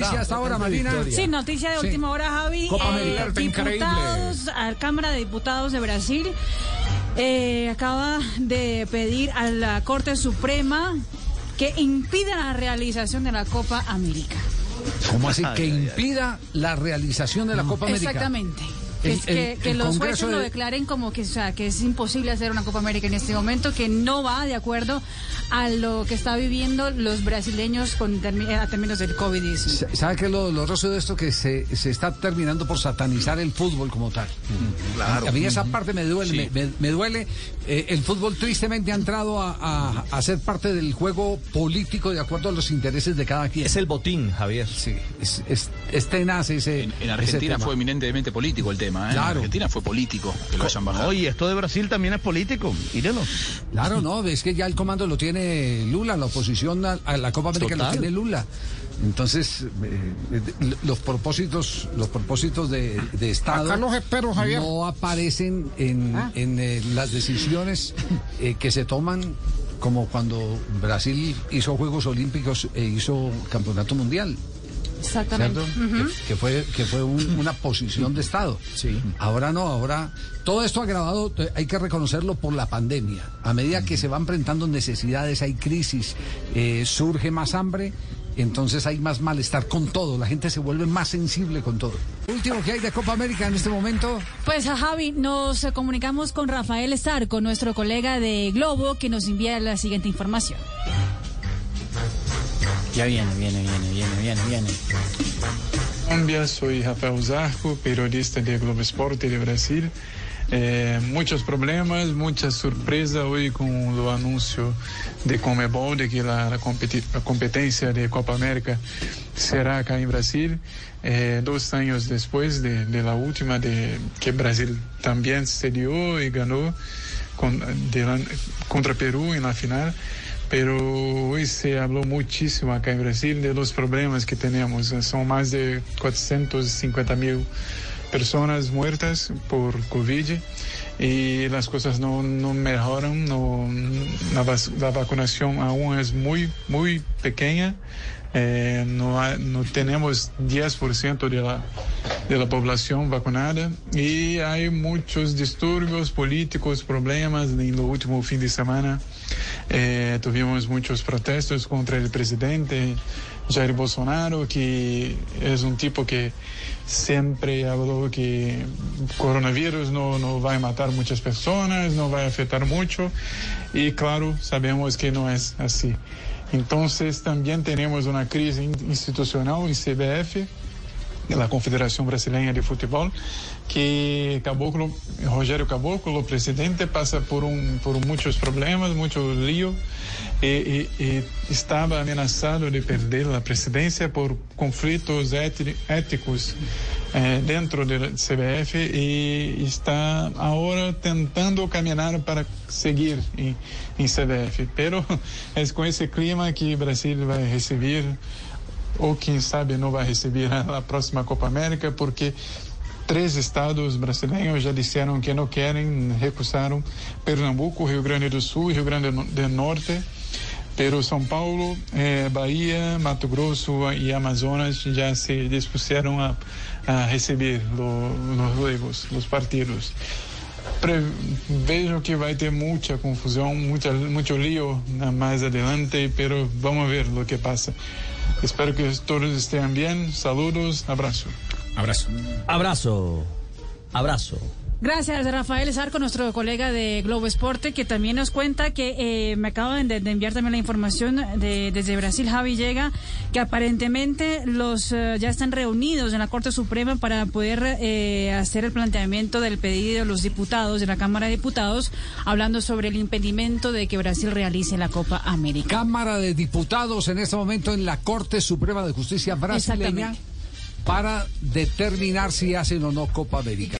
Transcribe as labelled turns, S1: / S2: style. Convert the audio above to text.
S1: noticia hasta ahora, Marina.
S2: Sí, noticia de
S1: Sí.
S2: última hora, Javi.
S1: Copa América, está
S2: diputados, a la Cámara de Diputados de Brasil eh, acaba de pedir a la Corte Suprema que impida la realización de la Copa América.
S1: ¿Cómo así? Que impida la realización de la Copa América.
S2: Exactamente. Que,
S1: El-
S2: que-
S1: el-
S2: que
S1: el
S2: los
S1: Congreso
S2: jueces lo
S1: de-
S2: declaren como que, o sea, que es imposible hacer una Copa América en este momento, que no va de acuerdo a lo que está viviendo los brasileños con termi- a términos del COVID-19.
S1: ¿Sabe qué es lo doloroso de esto? Que se, se está terminando por satanizar el fútbol como tal.
S3: Claro.
S1: A mí esa parte me duele.
S3: Sí.
S1: Me, me- me duele. Eh, el fútbol tristemente ha entrado a, a- a ser parte del juego político de acuerdo a los intereses de cada quien.
S4: Es el botín, Javier.
S1: Sí, es, es, es tenaz ese.
S3: En, Argentina fue eminentemente político el tema, ¿eh?
S1: Claro.
S3: En Argentina fue político que lo hayan bajado.
S5: Oye, esto de Brasil también es político, mírenlo.
S1: Claro, no, es que ya el comando lo tiene Lula, la oposición a, a la Copa América
S4: Total.
S1: tiene Lula. Entonces, eh, eh, los propósitos, los propósitos de, de Estado
S6: Acá los espero, Javier.
S1: no aparecen en,
S2: Ah.
S1: en, eh, las decisiones eh, que se toman como cuando Brasil hizo Juegos Olímpicos e hizo Campeonato Mundial.
S2: Exactamente.
S1: que, que fue, que fue un- una posición de Estado.
S4: Sí.
S1: Ahora no, ahora todo esto agravado, hay que reconocerlo por la pandemia. A medida que se van enfrentando necesidades, hay crisis, eh, surge más hambre. Entonces hay más malestar con todo, la gente se vuelve más sensible con todo. Último que hay de Copa América en este momento,
S2: Pues a Javi, nos comunicamos con Rafael Sarco, nuestro colega de Globo, que nos envía la siguiente información.
S7: Ya viene, viene, viene, viene, viene, viene.
S8: Colombia, soy Rafael Zarco, periodista de Globo Esporte de Brasil. Eh, muchos problemas, mucha sorpresa hoy con el anuncio de Comebol de que la, la la competencia de Copa América será acá en Brasil, eh, dos años después de, de la última de que Brasil también se dio y ganó contra Perú en la final. Pero hoy se habló muchísimo acá en Brasil de los problemas que tenemos. Son más de 450 mil personas muertas por COVID y las cosas no, no mejoran. No, la, la vacunación aún es muy, muy pequeña. Eh, no, no tenemos 10% de la, de la población vacunada y hay muchos disturbios políticos, problemas el último fin de semana. Eh, muchos protestos contra el presidente Jair Bolsonaro, que es un tipo que siempre habló que coronavirus no, no va a matar muchas personas, no va a afectar mucho, y claro, sabemos que no es así. Entonces también tenemos una crisis in- institucional en CBF, da Confederação Brasileira de Futebol, que Caboclo, Rogério Caboclo, presidente, passa por um por muitos problemas, muito lío, e, e, e estava ameaçado de perder a presidência por conflitos éticos eh, dentro da CBF e está agora tentando caminhar para seguir em, em CBF. Pero é com esse clima que o Brasil vai receber ou quem sabe não vai receber a próxima Copa América, porque três estados brasileiros já disseram que não querem, recusaram Pernambuco, Rio Grande do Sul Rio Grande do Norte. Pero São Paulo, eh, Bahia, Mato Grosso e Amazonas já se dispuseram a, a receber lo- los juegos, os partidos. Pre- vejo que vai ter muita confusão, muita, muito lío na- mais adelante, pero vamos ver o que passa. Espero que todos estén bien. Saludos, abrazo.
S4: Abrazo.
S7: Abrazo. Abrazo.
S2: Gracias, Rafael Sarco, nuestro colega de Globo Esporte, que también nos cuenta que eh, me acaban de, de enviar también la información de, desde Brasil, Javi llega, que aparentemente los eh, ya están reunidos en la Corte Suprema para poder eh, hacer el planteamiento del pedido de los diputados de la Cámara de Diputados, hablando sobre el impedimento de que Brasil realice la Copa América.
S1: Cámara de Diputados en este momento en la Corte Suprema de Justicia brasileña para determinar si hacen o no Copa América.